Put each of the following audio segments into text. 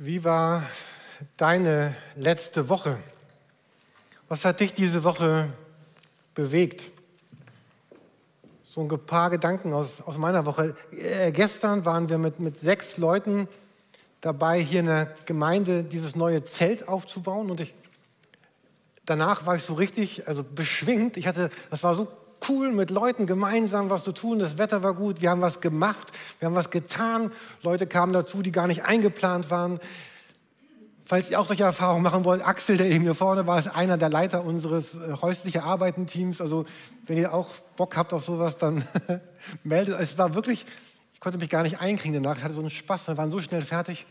Wie war deine letzte Woche? Was hat dich diese Woche bewegt? So ein paar Gedanken aus, aus meiner Woche. Äh, gestern waren wir mit, mit sechs Leuten dabei, hier in der Gemeinde dieses neue Zelt aufzubauen. Und ich, danach war ich so richtig also beschwingt. Ich hatte, das war so cool, mit Leuten gemeinsam was zu tun. Das Wetter war gut, wir haben was gemacht, wir haben was getan. Leute kamen dazu, die gar nicht eingeplant waren. Falls ihr auch solche Erfahrungen machen wollt, Axel, der eben hier vorne war, ist einer der Leiter unseres äh, häusliche Arbeiten-Teams. Also wenn ihr auch Bock habt auf sowas, dann meldet. Es war wirklich, ich konnte mich gar nicht einkriegen danach. Ich hatte so einen Spaß, wir waren so schnell fertig.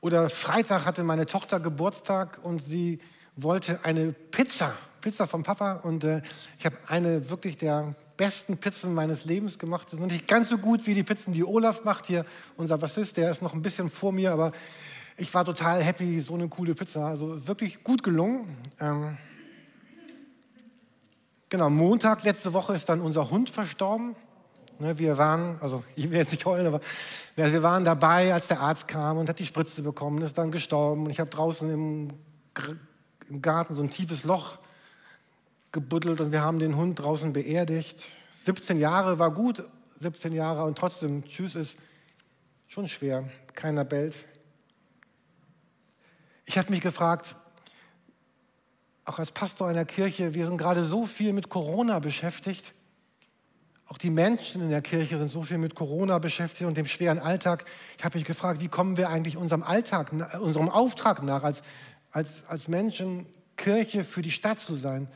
Oder Freitag hatte meine Tochter Geburtstag und sie wollte eine Pizza Pizza vom Papa und äh, ich habe eine wirklich der besten Pizzen meines Lebens gemacht. Das ist nicht ganz so gut wie die Pizzen, die Olaf macht hier, unser Bassist, der ist noch ein bisschen vor mir, aber ich war total happy, so eine coole Pizza. Also wirklich gut gelungen. Ähm, genau, Montag letzte Woche ist dann unser Hund verstorben. Ne, wir waren, also ich will jetzt nicht heulen, aber wir waren dabei, als der Arzt kam und hat die Spritze bekommen, ist dann gestorben. Und ich habe draußen im, im Garten so ein tiefes Loch gebuddelt und wir haben den Hund draußen beerdigt. 17 Jahre war gut, 17 Jahre und trotzdem, tschüss ist schon schwer. Keiner bellt. Ich habe mich gefragt, auch als Pastor einer Kirche, wir sind gerade so viel mit Corona beschäftigt. Auch die Menschen in der Kirche sind so viel mit Corona beschäftigt und dem schweren Alltag. Ich habe mich gefragt, wie kommen wir eigentlich unserem Alltag, unserem Auftrag nach, als, als, als Menschen Kirche für die Stadt zu sein?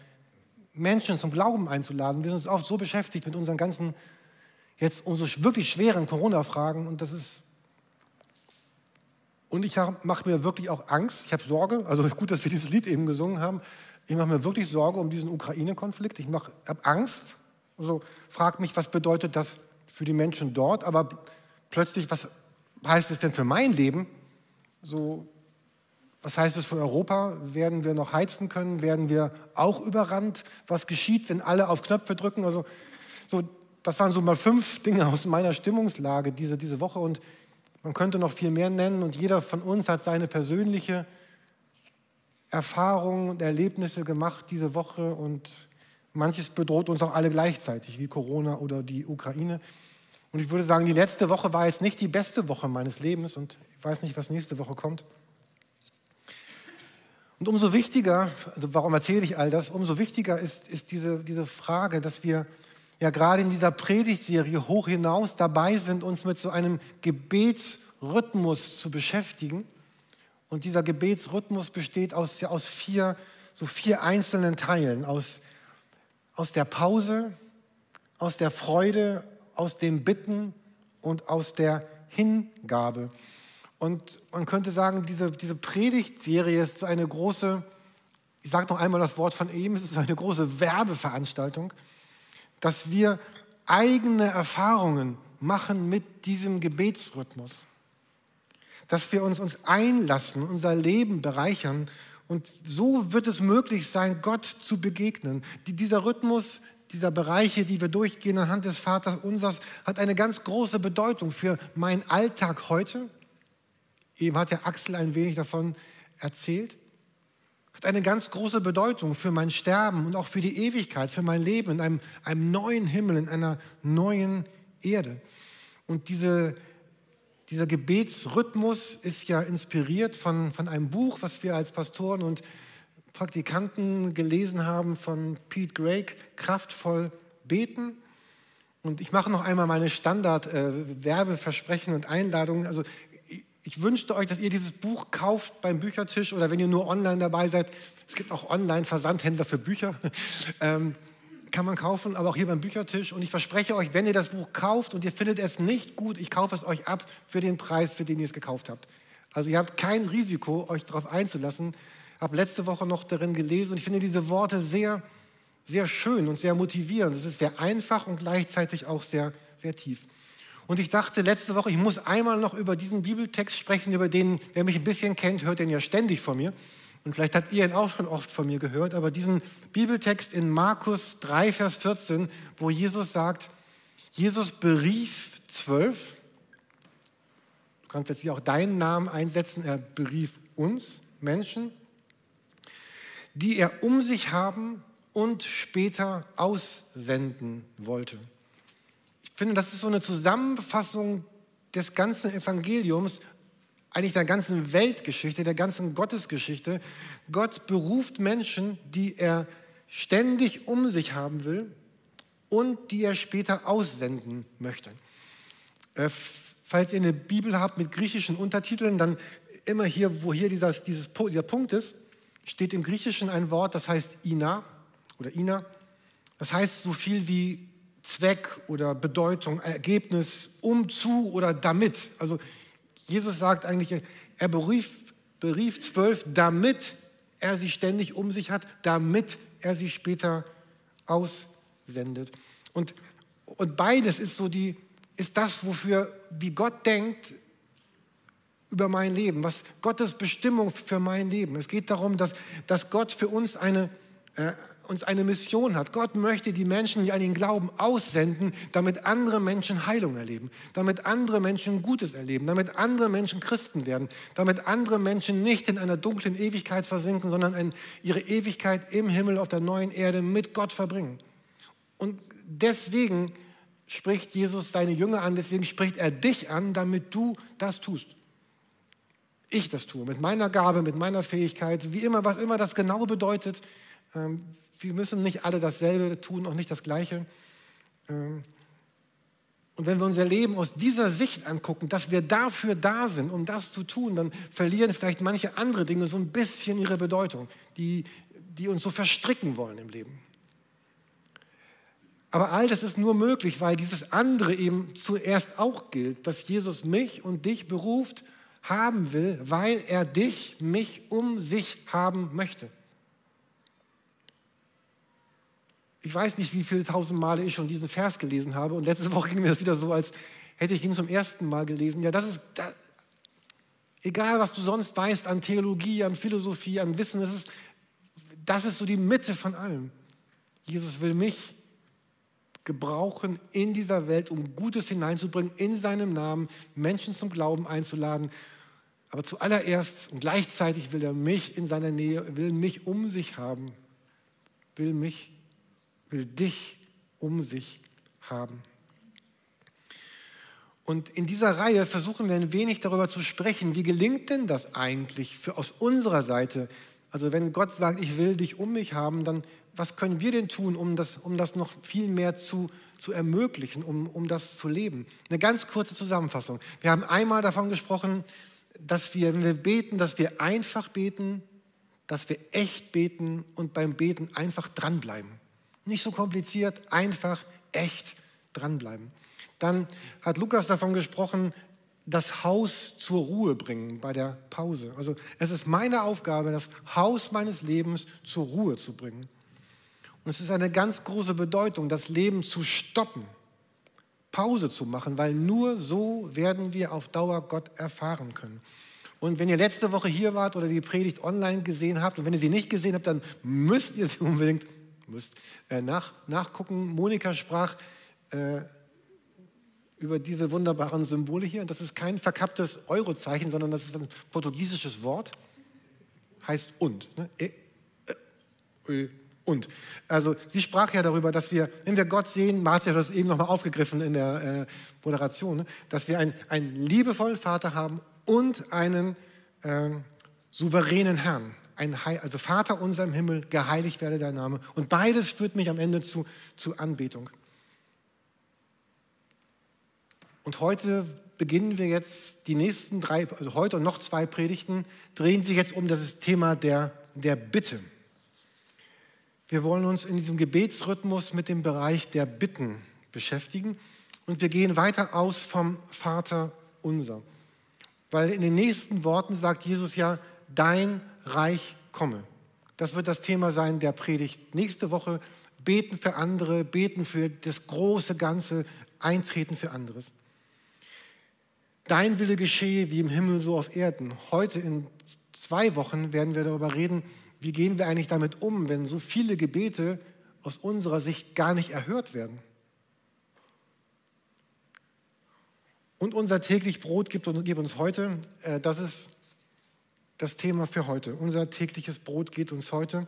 Menschen zum Glauben einzuladen. Wir sind oft so beschäftigt mit unseren ganzen, jetzt unsere wirklich schweren Corona-Fragen und das ist, und ich mache mir wirklich auch Angst, ich habe Sorge, also gut, dass wir dieses Lied eben gesungen haben, ich mache mir wirklich Sorge um diesen Ukraine-Konflikt, ich habe Angst, also frage mich, was bedeutet das für die Menschen dort, aber plötzlich, was heißt es denn für mein Leben? So, was heißt es für Europa? Werden wir noch heizen können? Werden wir auch überrannt? Was geschieht, wenn alle auf Knöpfe drücken? Also, so, das waren so mal fünf Dinge aus meiner Stimmungslage diese, diese Woche. Und man könnte noch viel mehr nennen. Und jeder von uns hat seine persönliche Erfahrungen und Erlebnisse gemacht diese Woche. Und manches bedroht uns auch alle gleichzeitig, wie Corona oder die Ukraine. Und ich würde sagen, die letzte Woche war jetzt nicht die beste Woche meines Lebens. Und ich weiß nicht, was nächste Woche kommt. Und umso wichtiger, also warum erzähle ich all das, umso wichtiger ist, ist diese, diese Frage, dass wir ja gerade in dieser Predigtserie hoch hinaus dabei sind, uns mit so einem Gebetsrhythmus zu beschäftigen. Und dieser Gebetsrhythmus besteht aus, aus vier, so vier einzelnen Teilen, aus, aus der Pause, aus der Freude, aus dem Bitten und aus der Hingabe. Und man könnte sagen, diese, diese Predigtserie ist so eine große, ich sage noch einmal das Wort von ihm, es ist eine große Werbeveranstaltung, dass wir eigene Erfahrungen machen mit diesem Gebetsrhythmus. Dass wir uns, uns einlassen, unser Leben bereichern. Und so wird es möglich sein, Gott zu begegnen. Die, dieser Rhythmus, dieser Bereiche, die wir durchgehen anhand des Vaters unsers, hat eine ganz große Bedeutung für meinen Alltag heute Eben hat der Axel ein wenig davon erzählt. Hat eine ganz große Bedeutung für mein Sterben und auch für die Ewigkeit, für mein Leben in einem, einem neuen Himmel, in einer neuen Erde. Und diese, dieser Gebetsrhythmus ist ja inspiriert von, von einem Buch, was wir als Pastoren und Praktikanten gelesen haben von Pete Greig, Kraftvoll beten. Und ich mache noch einmal meine Standard-Werbeversprechen äh, und Einladungen. Also ich wünschte euch, dass ihr dieses Buch kauft beim Büchertisch oder wenn ihr nur online dabei seid. Es gibt auch Online-Versandhändler für Bücher. Ähm, kann man kaufen, aber auch hier beim Büchertisch. Und ich verspreche euch, wenn ihr das Buch kauft und ihr findet es nicht gut, ich kaufe es euch ab für den Preis, für den ihr es gekauft habt. Also ihr habt kein Risiko, euch darauf einzulassen. Ich habe letzte Woche noch darin gelesen und ich finde diese Worte sehr, sehr schön und sehr motivierend. Es ist sehr einfach und gleichzeitig auch sehr, sehr tief. Und ich dachte letzte Woche, ich muss einmal noch über diesen Bibeltext sprechen, über den, wer mich ein bisschen kennt, hört den ja ständig von mir. Und vielleicht habt ihr ihn auch schon oft von mir gehört, aber diesen Bibeltext in Markus 3, Vers 14, wo Jesus sagt, Jesus berief zwölf, du kannst jetzt hier auch deinen Namen einsetzen. Er berief uns, Menschen, die er um sich haben und später aussenden wollte. Finde, das ist so eine Zusammenfassung des ganzen Evangeliums, eigentlich der ganzen Weltgeschichte, der ganzen Gottesgeschichte. Gott beruft Menschen, die er ständig um sich haben will und die er später aussenden möchte. Äh, falls ihr eine Bibel habt mit griechischen Untertiteln, dann immer hier, wo hier dieser, dieses, dieser Punkt ist, steht im Griechischen ein Wort, das heißt Ina oder Ina. Das heißt so viel wie Zweck oder Bedeutung, Ergebnis, um zu oder damit. Also Jesus sagt eigentlich, er berief, berief zwölf, damit er sie ständig um sich hat, damit er sie später aussendet. Und, und beides ist so die, ist das, wofür, wie Gott denkt über mein Leben, was Gottes Bestimmung für mein Leben. Es geht darum, dass, dass Gott für uns eine, äh, uns eine Mission hat. Gott möchte die Menschen, die an ihn glauben, aussenden, damit andere Menschen Heilung erleben, damit andere Menschen Gutes erleben, damit andere Menschen Christen werden, damit andere Menschen nicht in einer dunklen Ewigkeit versinken, sondern ihre Ewigkeit im Himmel auf der neuen Erde mit Gott verbringen. Und deswegen spricht Jesus seine Jünger an, deswegen spricht er dich an, damit du das tust. Ich das tue, mit meiner Gabe, mit meiner Fähigkeit, wie immer, was immer das genau bedeutet. Wir müssen nicht alle dasselbe tun, auch nicht das Gleiche. Ähm, und wenn wir unser Leben aus dieser Sicht angucken, dass wir dafür da sind, um das zu tun, dann verlieren vielleicht manche andere Dinge so ein bisschen ihre Bedeutung, die, die uns so verstricken wollen im Leben. Aber all das ist nur möglich, weil dieses andere eben zuerst auch gilt, dass Jesus mich und dich beruft haben will, weil er dich, mich um sich haben möchte. Ich weiß nicht, wie viele tausend Male ich schon diesen Vers gelesen habe und letzte Woche ging mir das wieder so, als hätte ich ihn zum ersten Mal gelesen. Ja, das ist, das, egal was du sonst weißt an Theologie, an Philosophie, an Wissen, das ist, das ist so die Mitte von allem. Jesus will mich gebrauchen in dieser Welt, um Gutes hineinzubringen, in seinem Namen Menschen zum Glauben einzuladen. Aber zuallererst und gleichzeitig will er mich in seiner Nähe, will mich um sich haben, will mich, will dich um sich haben. Und in dieser Reihe versuchen wir ein wenig darüber zu sprechen, wie gelingt denn das eigentlich für, aus unserer Seite? Also wenn Gott sagt, ich will dich um mich haben, dann was können wir denn tun, um das, um das noch viel mehr zu, zu ermöglichen, um, um das zu leben? Eine ganz kurze Zusammenfassung. Wir haben einmal davon gesprochen, dass wir, wenn wir beten, dass wir einfach beten, dass wir echt beten und beim Beten einfach dranbleiben. Nicht so kompliziert, einfach, echt dranbleiben. Dann hat Lukas davon gesprochen, das Haus zur Ruhe bringen bei der Pause. Also es ist meine Aufgabe, das Haus meines Lebens zur Ruhe zu bringen. Und es ist eine ganz große Bedeutung, das Leben zu stoppen, Pause zu machen, weil nur so werden wir auf Dauer Gott erfahren können. Und wenn ihr letzte Woche hier wart oder die Predigt online gesehen habt und wenn ihr sie nicht gesehen habt, dann müsst ihr sie unbedingt müsst, äh, nach, nachgucken. Monika sprach äh, über diese wunderbaren Symbole hier. Das ist kein verkapptes Eurozeichen, sondern das ist ein portugiesisches Wort, heißt und. Ne? E, e, und. Also sie sprach ja darüber, dass wir, wenn wir Gott sehen, Marcia hat das eben nochmal aufgegriffen in der äh, Moderation, ne? dass wir ein, einen liebevollen Vater haben und einen äh, souveränen Herrn. Ein also Vater unser im Himmel, geheiligt werde dein Name. Und beides führt mich am Ende zu, zu Anbetung. Und heute beginnen wir jetzt die nächsten drei, also heute und noch zwei Predigten, drehen sich jetzt um das Thema der, der Bitte. Wir wollen uns in diesem Gebetsrhythmus mit dem Bereich der Bitten beschäftigen und wir gehen weiter aus vom Vater unser. Weil in den nächsten Worten sagt Jesus ja, dein Reich komme. Das wird das Thema sein der Predigt nächste Woche. Beten für andere, beten für das große Ganze, eintreten für anderes. Dein Wille geschehe wie im Himmel so auf Erden. Heute in zwei Wochen werden wir darüber reden, wie gehen wir eigentlich damit um, wenn so viele Gebete aus unserer Sicht gar nicht erhört werden? Und unser täglich Brot gibt uns, heute, äh, das ist das Thema für heute. Unser tägliches Brot geht uns heute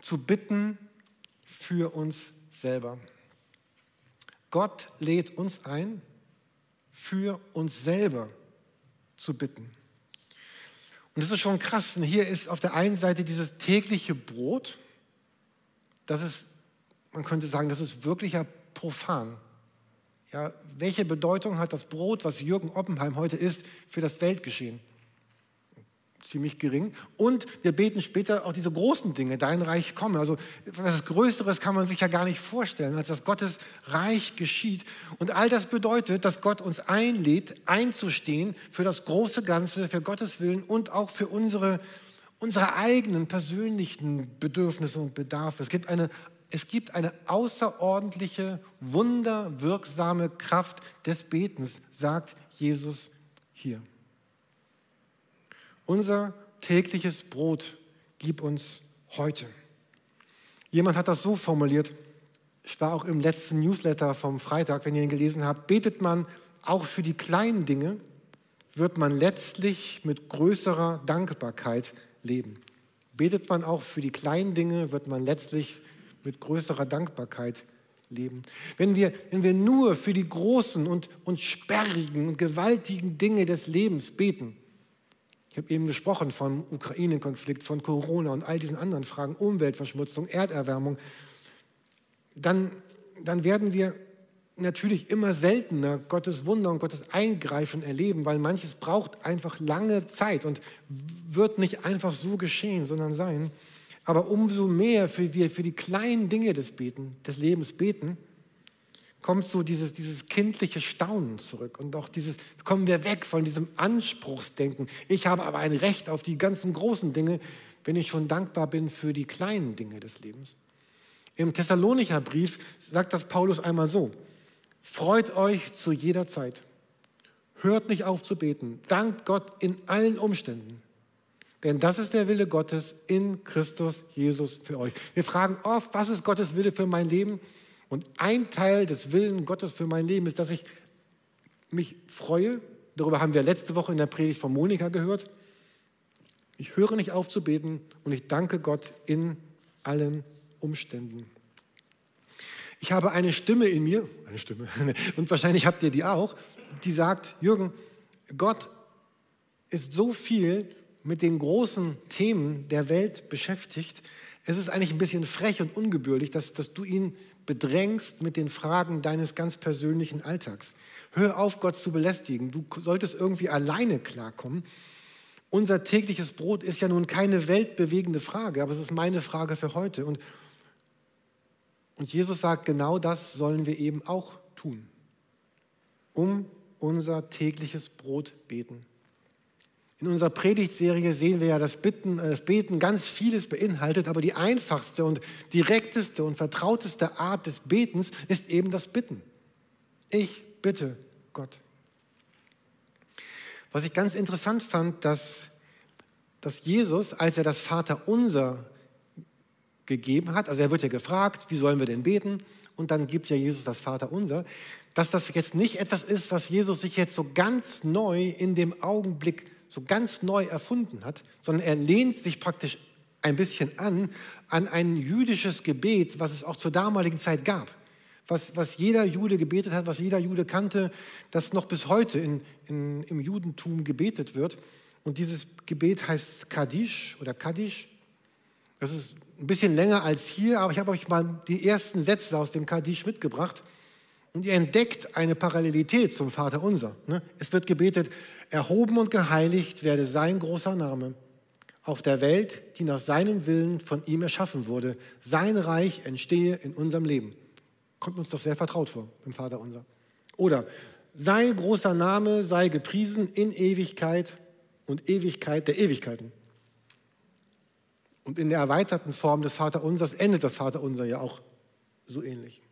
zu bitten für uns selber. Gott lädt uns ein, für uns selber zu bitten. Und das ist schon krass. Und hier ist auf der einen Seite dieses tägliche Brot. Das ist, man könnte sagen, das ist wirklicher profan. Ja, welche Bedeutung hat das Brot, was Jürgen Oppenheim heute isst, für das Weltgeschehen? Ziemlich gering. Und wir beten später auch diese großen Dinge, dein Reich komme. Also etwas Größeres kann man sich ja gar nicht vorstellen, als dass Gottes Reich geschieht. Und all das bedeutet, dass Gott uns einlädt, einzustehen für das große Ganze, für Gottes Willen und auch für unsere, unsere eigenen persönlichen Bedürfnisse und Bedarfe. Es gibt eine es gibt eine außerordentliche, wunderwirksame Kraft des Betens, sagt Jesus hier. Unser tägliches Brot gib uns heute. Jemand hat das so formuliert, ich war auch im letzten Newsletter vom Freitag, wenn ihr ihn gelesen habt, betet man auch für die kleinen Dinge, wird man letztlich mit größerer Dankbarkeit leben. Betet man auch für die kleinen Dinge, wird man letztlich mit größerer Dankbarkeit leben. Wenn wir, wenn wir nur für die großen und, und sperrigen und gewaltigen Dinge des Lebens beten, habe eben gesprochen vom Ukraine-Konflikt, von Corona und all diesen anderen Fragen, Umweltverschmutzung, Erderwärmung. Dann, dann werden wir natürlich immer seltener Gottes Wunder und Gottes Eingreifen erleben, weil manches braucht einfach lange Zeit und wird nicht einfach so geschehen, sondern sein. Aber umso mehr für wir für die kleinen Dinge des Beten, des Lebens beten, kommt so dieses, dieses kindliche Staunen zurück und auch dieses, kommen wir weg von diesem Anspruchsdenken. Ich habe aber ein Recht auf die ganzen großen Dinge, wenn ich schon dankbar bin für die kleinen Dinge des Lebens. Im Thessalonicher Brief sagt das Paulus einmal so, freut euch zu jeder Zeit, hört nicht auf zu beten, dankt Gott in allen Umständen. Denn das ist der Wille Gottes in Christus Jesus für euch. Wir fragen oft, was ist Gottes Wille für mein Leben? Und ein Teil des Willen Gottes für mein Leben ist, dass ich mich freue. Darüber haben wir letzte Woche in der Predigt von Monika gehört. Ich höre nicht auf zu beten und ich danke Gott in allen Umständen. Ich habe eine Stimme in mir, eine Stimme, und wahrscheinlich habt ihr die auch, die sagt, Jürgen, Gott ist so viel mit den großen Themen der Welt beschäftigt. Es ist eigentlich ein bisschen frech und ungebührlich, dass, dass du ihn bedrängst mit den Fragen deines ganz persönlichen Alltags. Hör auf, Gott zu belästigen. Du solltest irgendwie alleine klarkommen. Unser tägliches Brot ist ja nun keine weltbewegende Frage, aber es ist meine Frage für heute. Und, und Jesus sagt, genau das sollen wir eben auch tun. Um unser tägliches Brot beten. In unserer Predigtserie sehen wir ja, dass Bitten, äh, das Beten ganz vieles beinhaltet, aber die einfachste und direkteste und vertrauteste Art des Betens ist eben das Bitten. Ich bitte Gott. Was ich ganz interessant fand, dass, dass Jesus, als er das Vaterunser gegeben hat, also er wird ja gefragt, wie sollen wir denn beten? Und dann gibt ja Jesus das Vaterunser, dass das jetzt nicht etwas ist, was Jesus sich jetzt so ganz neu in dem Augenblick so ganz neu erfunden hat, sondern er lehnt sich praktisch ein bisschen an an ein jüdisches Gebet, was es auch zur damaligen Zeit gab. Was, was jeder Jude gebetet hat, was jeder Jude kannte, das noch bis heute in, in, im Judentum gebetet wird. Und dieses Gebet heißt Kaddish oder Kaddish. Das ist ein bisschen länger als hier, aber ich habe euch mal die ersten Sätze aus dem Kaddish mitgebracht. Und ihr entdeckt eine Parallelität zum Vater unser. Ne? Es wird gebetet, erhoben und geheiligt werde sein großer Name auf der Welt, die nach seinem Willen von ihm erschaffen wurde. Sein Reich entstehe in unserem Leben. Kommt uns doch sehr vertraut vor im Vater unser. Oder sein großer Name sei gepriesen in Ewigkeit und Ewigkeit der Ewigkeiten. Und in der erweiterten Form des Vaterunsers endet das Vaterunser ja auch so ähnlich.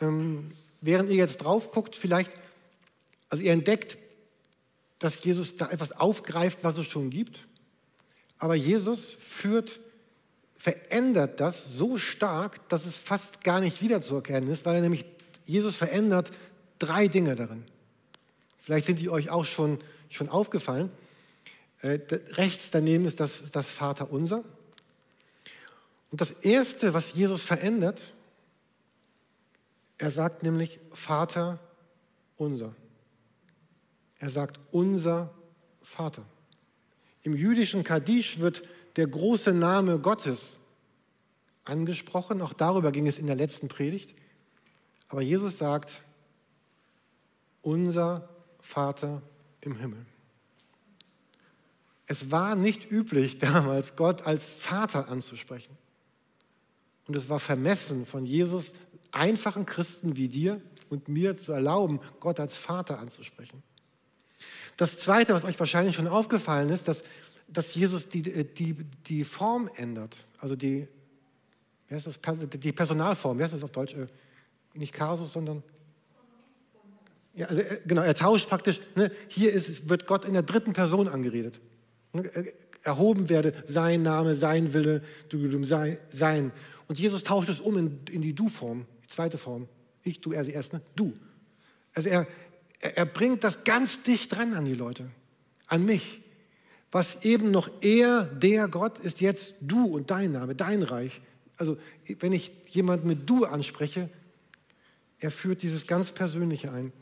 Ähm, während ihr jetzt drauf guckt, vielleicht, also ihr entdeckt, dass Jesus da etwas aufgreift, was es schon gibt. Aber Jesus führt, verändert das so stark, dass es fast gar nicht wiederzuerkennen ist, weil er nämlich, Jesus verändert drei Dinge darin. Vielleicht sind die euch auch schon, schon aufgefallen. Äh, rechts daneben ist das, das Vater unser. Und das Erste, was Jesus verändert, er sagt nämlich Vater unser. Er sagt unser Vater. Im jüdischen Kaddisch wird der große Name Gottes angesprochen. Auch darüber ging es in der letzten Predigt. Aber Jesus sagt, unser Vater im Himmel. Es war nicht üblich damals, Gott als Vater anzusprechen. Und es war vermessen von Jesus, einfachen Christen wie dir und mir zu erlauben, Gott als Vater anzusprechen. Das Zweite, was euch wahrscheinlich schon aufgefallen ist, dass, dass Jesus die, die, die Form ändert. Also die, wie heißt das, die Personalform, wie heißt das auf Deutsch? Äh, nicht Kasus, sondern ja, also, äh, genau, er tauscht praktisch, ne, hier ist, wird Gott in der dritten Person angeredet. Ne, erhoben werde, sein Name, sein Wille, du, sein. Und Jesus tauscht es um in, in die Du-Form, die zweite Form. Ich, du, er, sie, erst, ne? Du. Also er, er, bringt das ganz dicht dran an die Leute, an mich. Was eben noch er, der Gott, ist jetzt du und dein Name, dein Reich. Also wenn ich jemanden mit du anspreche, er führt dieses ganz Persönliche ein.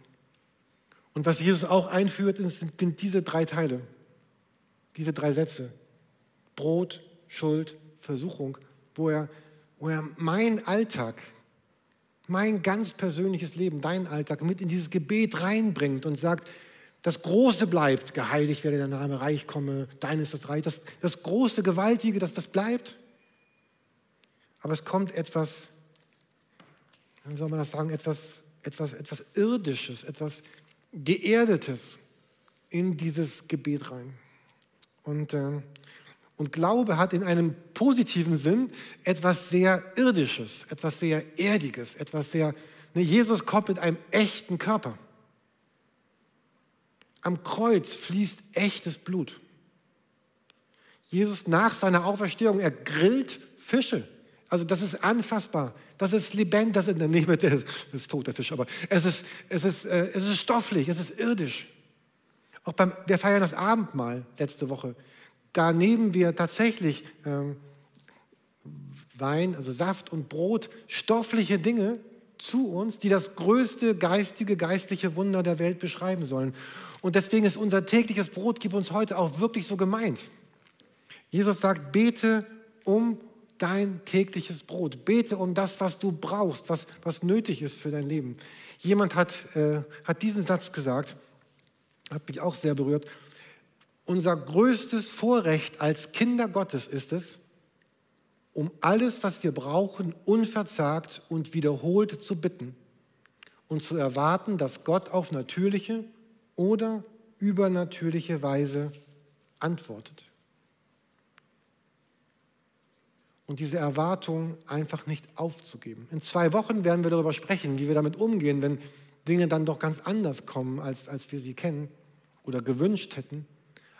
Und was Jesus auch einführt, sind, sind diese drei Teile, diese drei Sätze. Brot, Schuld, Versuchung, wo er wo er mein Alltag, mein ganz persönliches Leben, dein Alltag mit in dieses Gebet reinbringt und sagt, das Große bleibt, geheiligt werde der Name, reich komme, dein ist das Reich. Das, das Große, Gewaltige, das, das bleibt. Aber es kommt etwas, wie soll man das sagen, etwas, etwas, etwas Irdisches, etwas Geerdetes in dieses Gebet rein. Und äh, und Glaube hat in einem positiven Sinn etwas sehr Irdisches, etwas sehr Erdiges, etwas sehr. Ne, Jesus kommt mit einem echten Körper. Am Kreuz fließt echtes Blut. Jesus nach seiner Auferstehung, er grillt Fische. Also das ist anfassbar, das ist lebendig, das ist, nee, das ist tot, der Fisch, aber es ist, es, ist, äh, es ist stofflich, es ist irdisch. Auch beim, wir feiern das Abendmahl letzte Woche da nehmen wir tatsächlich ähm, Wein, also Saft und Brot, stoffliche Dinge zu uns, die das größte geistige, geistliche Wunder der Welt beschreiben sollen. Und deswegen ist unser tägliches Brot, gib uns heute auch wirklich so gemeint. Jesus sagt, bete um dein tägliches Brot. Bete um das, was du brauchst, was, was nötig ist für dein Leben. Jemand hat, äh, hat diesen Satz gesagt, hat mich auch sehr berührt. Unser größtes Vorrecht als Kinder Gottes ist es, um alles, was wir brauchen, unverzagt und wiederholt zu bitten und zu erwarten, dass Gott auf natürliche oder übernatürliche Weise antwortet. Und diese Erwartung einfach nicht aufzugeben. In zwei Wochen werden wir darüber sprechen, wie wir damit umgehen, wenn Dinge dann doch ganz anders kommen, als, als wir sie kennen oder gewünscht hätten.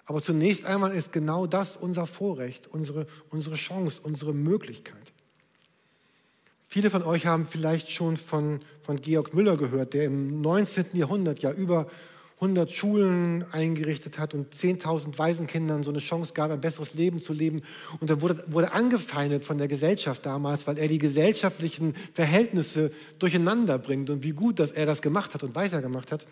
Aber zunächst einmal ist genau das unser Vorrecht, unsere, unsere Chance, unsere Möglichkeit. Viele von euch haben vielleicht schon von, von Georg Müller gehört, der im 19. Jahrhundert ja über 100 Schulen eingerichtet hat und 10.000 Waisenkindern so eine Chance gab, ein besseres Leben zu leben. Und er wurde, wurde angefeindet von der Gesellschaft damals, weil er die gesellschaftlichen Verhältnisse durcheinander bringt und wie gut, dass er das gemacht hat und weitergemacht hat.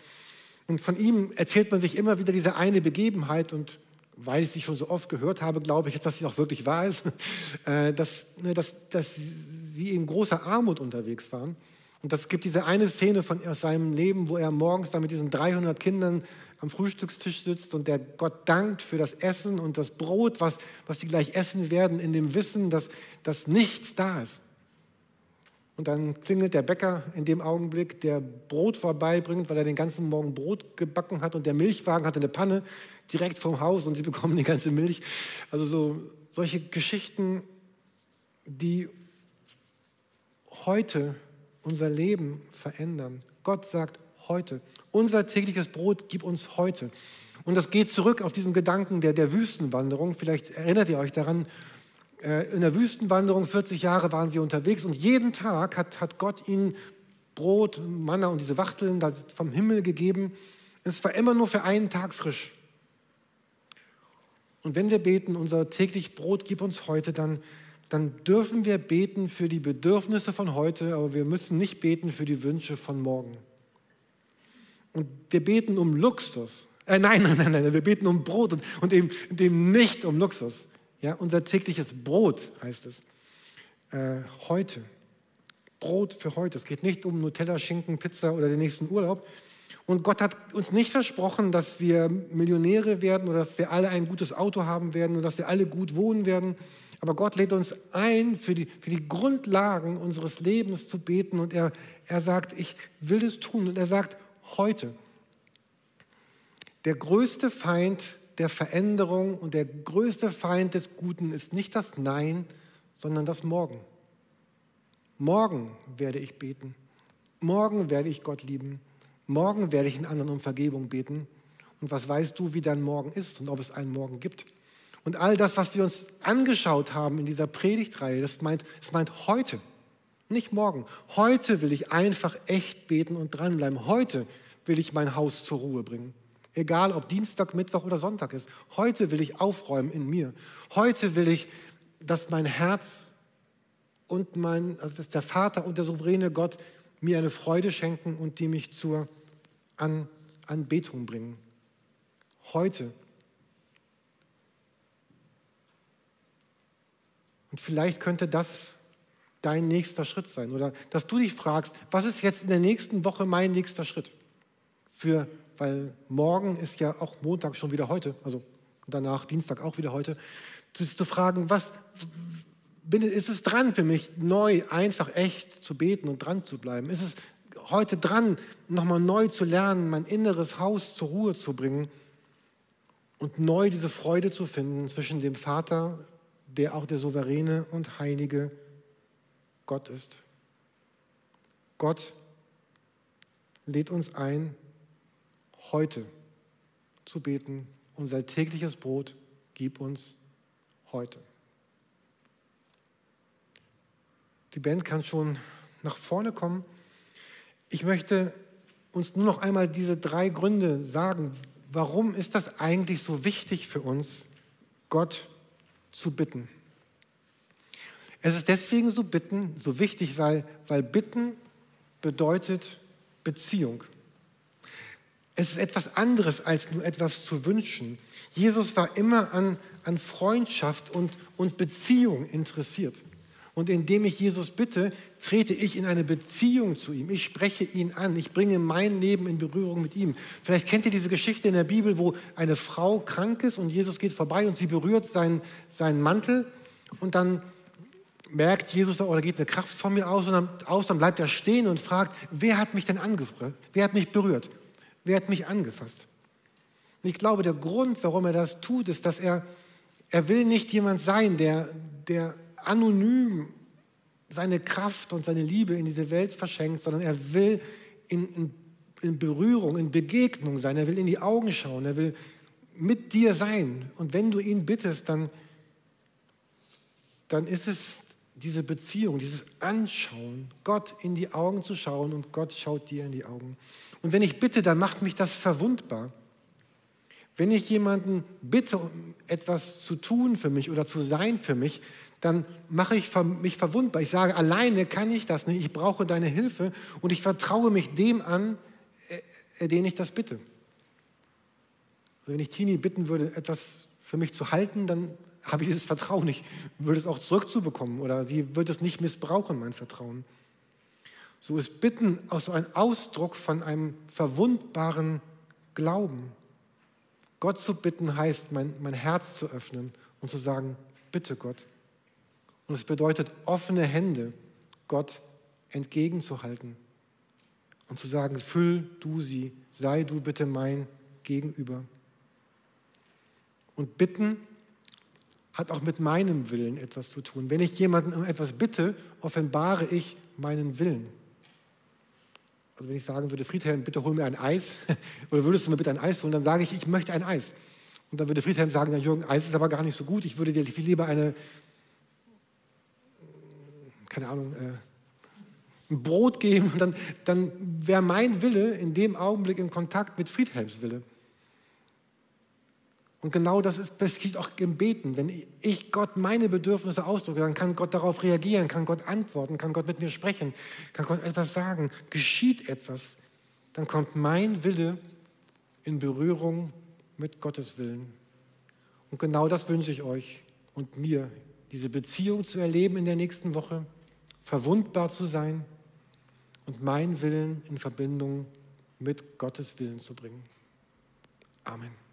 Und von ihm erzählt man sich immer wieder diese eine Begebenheit und weil ich sie schon so oft gehört habe, glaube ich jetzt, dass sie auch wirklich wahr ist, äh, dass, ne, dass, dass sie in großer Armut unterwegs waren. Und es gibt diese eine Szene von aus seinem Leben, wo er morgens da mit diesen 300 Kindern am Frühstückstisch sitzt und der Gott dankt für das Essen und das Brot, was, was sie gleich essen werden, in dem Wissen, dass, dass nichts da ist. Und dann klingelt der Bäcker in dem Augenblick, der Brot vorbeibringt, weil er den ganzen Morgen Brot gebacken hat und der Milchwagen hatte eine Panne direkt vom Haus und sie bekommen die ganze Milch. Also so solche Geschichten, die heute unser Leben verändern. Gott sagt heute, unser tägliches Brot gib uns heute. Und das geht zurück auf diesen Gedanken der, der Wüstenwanderung. Vielleicht erinnert ihr euch daran, in der Wüstenwanderung, 40 Jahre waren sie unterwegs und jeden Tag hat, hat Gott ihnen Brot, Manna und diese Wachteln vom Himmel gegeben. Es war immer nur für einen Tag frisch. Und wenn wir beten, unser täglich Brot gib uns heute, dann, dann dürfen wir beten für die Bedürfnisse von heute, aber wir müssen nicht beten für die Wünsche von morgen. Und wir beten um Luxus. Äh, nein, nein, nein, nein, wir beten um Brot und, und eben, eben nicht um Luxus. Ja, unser tägliches Brot heißt es. Äh, heute. Brot für heute. Es geht nicht um Nutella, Schinken, Pizza oder den nächsten Urlaub. Und Gott hat uns nicht versprochen, dass wir Millionäre werden oder dass wir alle ein gutes Auto haben werden oder dass wir alle gut wohnen werden. Aber Gott lädt uns ein, für die, für die Grundlagen unseres Lebens zu beten. Und er, er sagt, ich will es tun. Und er sagt, heute. Der größte Feind der Veränderung und der größte Feind des Guten ist nicht das Nein, sondern das Morgen. Morgen werde ich beten. Morgen werde ich Gott lieben. Morgen werde ich den anderen um Vergebung beten. Und was weißt du, wie dein Morgen ist und ob es einen Morgen gibt? Und all das, was wir uns angeschaut haben in dieser Predigtreihe, das meint, das meint heute, nicht morgen. Heute will ich einfach echt beten und dranbleiben. Heute will ich mein Haus zur Ruhe bringen. Egal ob Dienstag, Mittwoch oder Sonntag ist. Heute will ich aufräumen in mir. Heute will ich, dass mein Herz und mein, also dass der Vater und der souveräne Gott mir eine Freude schenken und die mich zur An Anbetung bringen. Heute. Und vielleicht könnte das dein nächster Schritt sein oder dass du dich fragst, was ist jetzt in der nächsten Woche mein nächster Schritt? Für, weil morgen ist ja auch Montag schon wieder heute, also danach Dienstag auch wieder heute, zu, fragen, was, bin, ist es dran für mich, neu, einfach, echt zu beten und dran zu bleiben? Ist es heute dran, nochmal neu zu lernen, mein inneres Haus zur Ruhe zu bringen und neu diese Freude zu finden zwischen dem Vater, der auch der souveräne und heilige Gott ist? Gott lädt uns ein, heute zu beten, unser tägliches Brot gib uns heute. Die Band kann schon nach vorne kommen. Ich möchte uns nur noch einmal diese drei Gründe sagen. Warum ist das eigentlich so wichtig für uns, Gott zu bitten? Es ist deswegen so bitten, so wichtig, weil, weil bitten bedeutet Beziehung. Es ist etwas anderes als nur etwas zu wünschen. Jesus war immer an, an Freundschaft und, und Beziehung interessiert. Und indem ich Jesus bitte, trete ich in eine Beziehung zu ihm. Ich spreche ihn an. Ich bringe mein Leben in Berührung mit ihm. Vielleicht kennt ihr diese Geschichte in der Bibel, wo eine Frau krank ist und Jesus geht vorbei und sie berührt seinen, seinen Mantel und dann merkt Jesus, oder geht eine Kraft von mir aus und dann, aus, dann bleibt er stehen und fragt, wer hat mich denn angefasst? Wer hat mich berührt? Wer hat mich angefasst? Und ich glaube, der Grund, warum er das tut, ist, dass er, er will nicht jemand sein, der, der anonym seine Kraft und seine Liebe in diese Welt verschenkt, sondern er will in, in, in Berührung, in Begegnung sein. Er will in die Augen schauen. Er will mit dir sein. Und wenn du ihn bittest, dann, dann ist es diese Beziehung, dieses Anschauen, Gott in die Augen zu schauen und Gott schaut dir in die Augen. Und wenn ich bitte, dann macht mich das verwundbar. Wenn ich jemanden bitte, etwas zu tun für mich oder zu sein für mich, dann mache ich mich verwundbar. Ich sage, alleine kann ich das nicht. Ich brauche deine Hilfe und ich vertraue mich dem an, äh, den ich das bitte. Also wenn ich Tini bitten würde, etwas für mich zu halten, dann habe ich dieses Vertrauen nicht, würde es auch zurückzubekommen oder sie würde es nicht missbrauchen, mein Vertrauen. So ist Bitten auch so ein Ausdruck von einem verwundbaren Glauben. Gott zu bitten heißt, mein, mein Herz zu öffnen und zu sagen, bitte Gott, und es bedeutet offene Hände Gott entgegenzuhalten und zu sagen, füll du sie, sei du bitte mein Gegenüber. Und bitten hat auch mit meinem Willen etwas zu tun. Wenn ich jemanden um etwas bitte, offenbare ich meinen Willen. Also wenn ich sagen würde, Friedhelm, bitte hol mir ein Eis, oder würdest du mir bitte ein Eis holen, dann sage ich, ich möchte ein Eis. Und dann würde Friedhelm sagen, na Jürgen, Eis ist aber gar nicht so gut, ich würde dir viel lieber eine keine Ahnung, äh, ein Brot geben, dann, dann wäre mein Wille in dem Augenblick in Kontakt mit Friedhelms Wille. Und genau das ist geschieht auch im Beten. Wenn ich Gott meine Bedürfnisse ausdrücke, dann kann Gott darauf reagieren, kann Gott antworten, kann Gott mit mir sprechen, kann Gott etwas sagen, geschieht etwas, dann kommt mein Wille in Berührung mit Gottes Willen. Und genau das wünsche ich euch und mir, diese Beziehung zu erleben in der nächsten Woche, verwundbar zu sein und meinen Willen in Verbindung mit Gottes Willen zu bringen. Amen.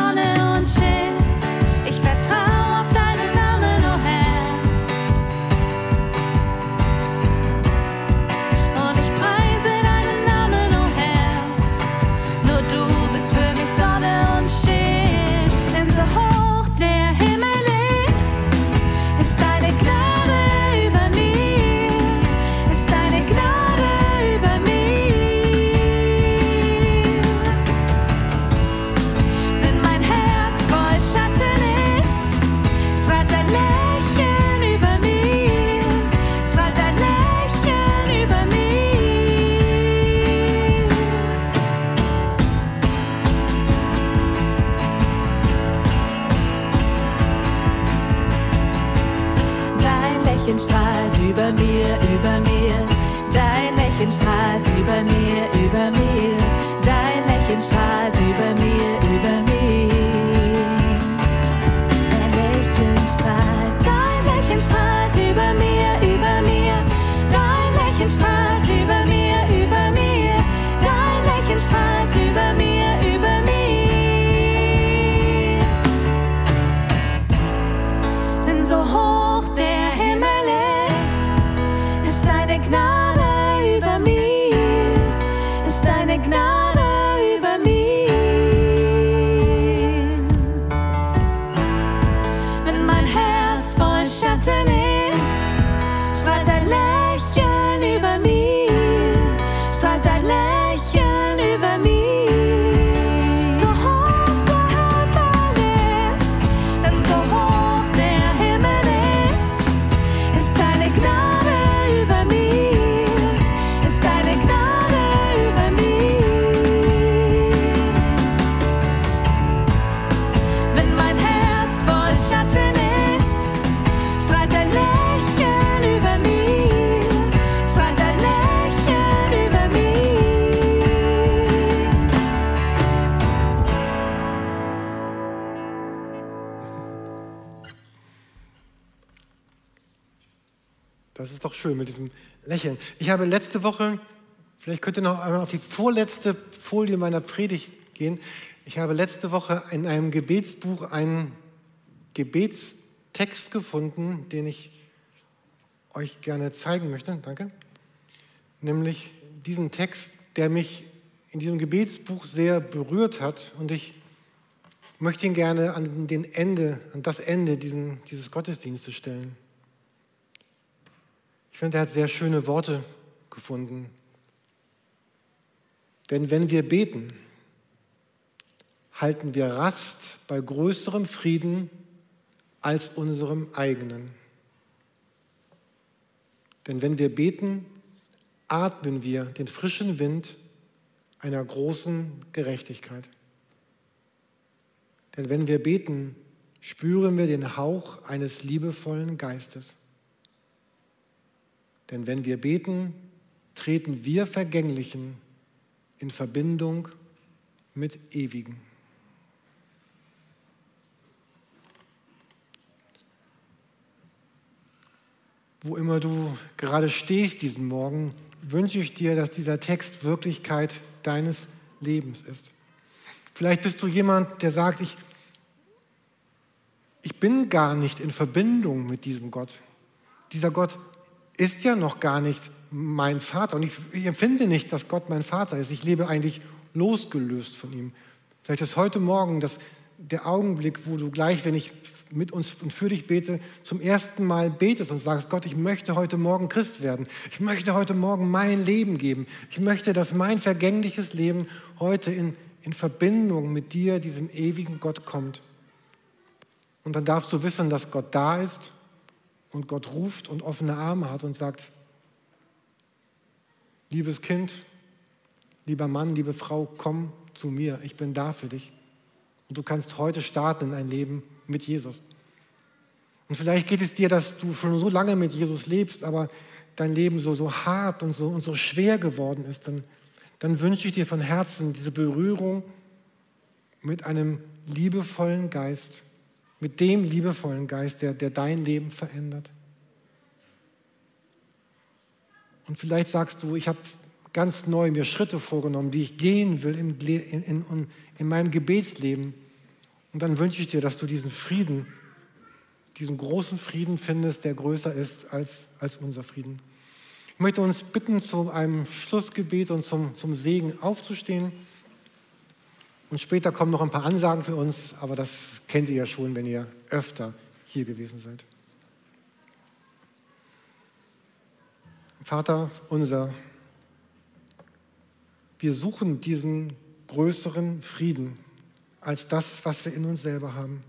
on and on. Schön mit diesem Lächeln. Ich habe letzte Woche, vielleicht könnt ihr noch einmal auf die vorletzte Folie meiner Predigt gehen. Ich habe letzte Woche in einem Gebetsbuch einen Gebetstext gefunden, den ich euch gerne zeigen möchte. Danke. Nämlich diesen Text, der mich in diesem Gebetsbuch sehr berührt hat und ich möchte ihn gerne an, den Ende, an das Ende diesen, dieses Gottesdienstes stellen. Ich finde, er hat sehr schöne Worte gefunden. Denn wenn wir beten, halten wir Rast bei größerem Frieden als unserem eigenen. Denn wenn wir beten, atmen wir den frischen Wind einer großen Gerechtigkeit. Denn wenn wir beten, spüren wir den Hauch eines liebevollen Geistes. Denn wenn wir beten, treten wir Vergänglichen in Verbindung mit Ewigen. Wo immer du gerade stehst diesen Morgen, wünsche ich dir, dass dieser Text Wirklichkeit deines Lebens ist. Vielleicht bist du jemand, der sagt, ich, ich bin gar nicht in Verbindung mit diesem Gott. Dieser Gott ist ja noch gar nicht mein Vater. Und ich, ich empfinde nicht, dass Gott mein Vater ist. Ich lebe eigentlich losgelöst von ihm. Vielleicht ist heute Morgen das, der Augenblick, wo du gleich, wenn ich mit uns und für dich bete, zum ersten Mal betest und sagst, Gott, ich möchte heute Morgen Christ werden. Ich möchte heute Morgen mein Leben geben. Ich möchte, dass mein vergängliches Leben heute in, in Verbindung mit dir, diesem ewigen Gott, kommt. Und dann darfst du wissen, dass Gott da ist und Gott ruft und offene Arme hat und sagt, liebes Kind, lieber Mann, liebe Frau, komm zu mir, ich bin da für dich. Und du kannst heute starten in ein Leben mit Jesus. Und vielleicht geht es dir, dass du schon so lange mit Jesus lebst, aber dein Leben so, so hart und so, und so schwer geworden ist, dann, dann wünsche ich dir von Herzen diese Berührung mit einem liebevollen Geist, mit dem liebevollen Geist, der, der dein Leben verändert. Und vielleicht sagst du, ich habe ganz neu mir Schritte vorgenommen, die ich gehen will in, in, in, in meinem Gebetsleben. Und dann wünsche ich dir, dass du diesen Frieden, diesen großen Frieden findest, der größer ist als, als unser Frieden. Ich möchte uns bitten, zu einem Schlussgebet und zum, zum Segen aufzustehen. Und später kommen noch ein paar Ansagen für uns, aber das kennt ihr ja schon, wenn ihr öfter hier gewesen seid. Vater unser, wir suchen diesen größeren Frieden als das, was wir in uns selber haben.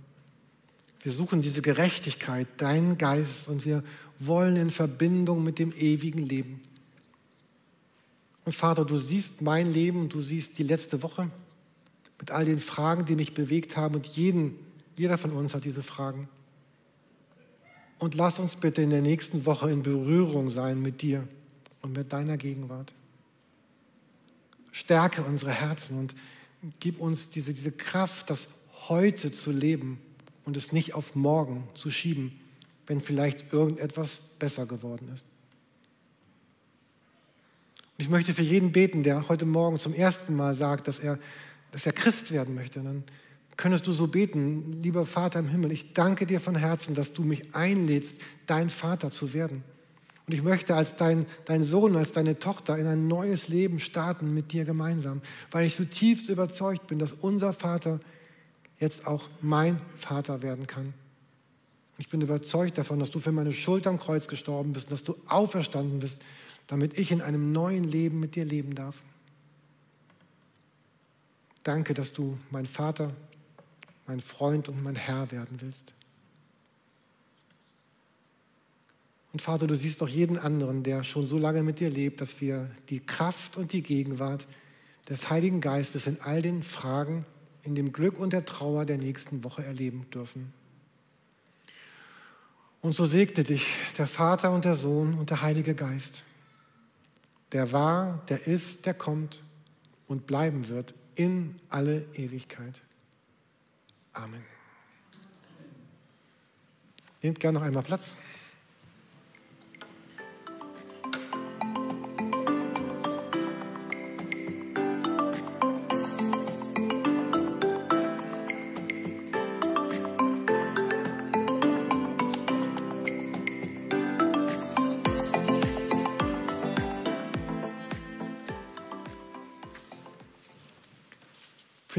Wir suchen diese Gerechtigkeit, deinen Geist und wir wollen in Verbindung mit dem ewigen Leben. Und Vater, du siehst mein Leben, du siehst die letzte Woche, mit all den Fragen, die mich bewegt haben. Und jeden, jeder von uns hat diese Fragen. Und lass uns bitte in der nächsten Woche in Berührung sein mit dir und mit deiner Gegenwart. Stärke unsere Herzen und gib uns diese, diese Kraft, das heute zu leben und es nicht auf morgen zu schieben, wenn vielleicht irgendetwas besser geworden ist. Und ich möchte für jeden beten, der heute Morgen zum ersten Mal sagt, dass er dass er Christ werden möchte, dann könntest du so beten, lieber Vater im Himmel, ich danke dir von Herzen, dass du mich einlädst, dein Vater zu werden. Und ich möchte als dein, dein Sohn, als deine Tochter in ein neues Leben starten mit dir gemeinsam, weil ich zutiefst überzeugt bin, dass unser Vater jetzt auch mein Vater werden kann. Und ich bin überzeugt davon, dass du für meine Schuld am Kreuz gestorben bist, dass du auferstanden bist, damit ich in einem neuen Leben mit dir leben darf. Danke, dass du mein Vater, mein Freund und mein Herr werden willst. Und Vater, du siehst auch jeden anderen, der schon so lange mit dir lebt, dass wir die Kraft und die Gegenwart des Heiligen Geistes in all den Fragen, in dem Glück und der Trauer der nächsten Woche erleben dürfen. Und so segne dich der Vater und der Sohn und der Heilige Geist, der war, der ist, der kommt und bleiben wird in alle Ewigkeit. Amen. Nehmt gerne noch einmal Platz.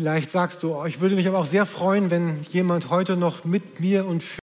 Vielleicht sagst du, oh, ich würde mich aber auch sehr freuen, wenn jemand heute noch mit mir und für